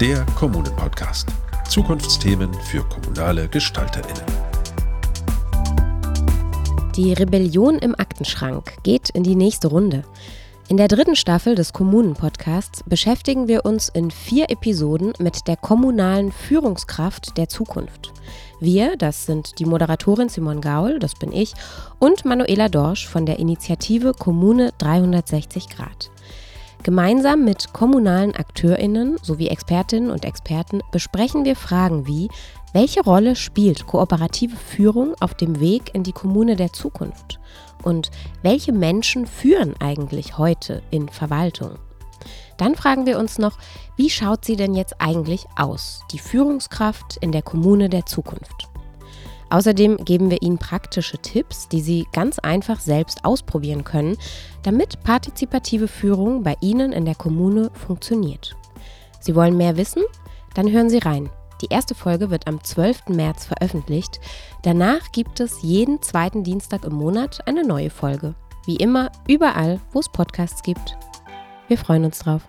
der Kommunen-Podcast. Zukunftsthemen für kommunale GestalterInnen. Die Rebellion im Aktenschrank geht in die nächste Runde. In der dritten Staffel des Kommunen-Podcasts beschäftigen wir uns in vier Episoden mit der kommunalen Führungskraft der Zukunft. Wir, das sind die Moderatorin Simon Gaul, das bin ich, und Manuela Dorsch von der Initiative Kommune 360 Grad. Gemeinsam mit kommunalen AkteurInnen sowie Expertinnen und Experten besprechen wir Fragen wie, welche Rolle spielt kooperative Führung auf dem Weg in die Kommune der Zukunft? Und welche Menschen führen eigentlich heute in Verwaltung? Dann fragen wir uns noch, wie schaut sie denn jetzt eigentlich aus, die Führungskraft in der Kommune der Zukunft? Außerdem geben wir Ihnen praktische Tipps, die Sie ganz einfach selbst ausprobieren können, damit partizipative Führung bei Ihnen in der Kommune funktioniert. Sie wollen mehr wissen? Dann hören Sie rein. Die erste Folge wird am 12. März veröffentlicht. Danach gibt es jeden zweiten Dienstag im Monat eine neue Folge. Wie immer, überall, wo es Podcasts gibt. Wir freuen uns drauf.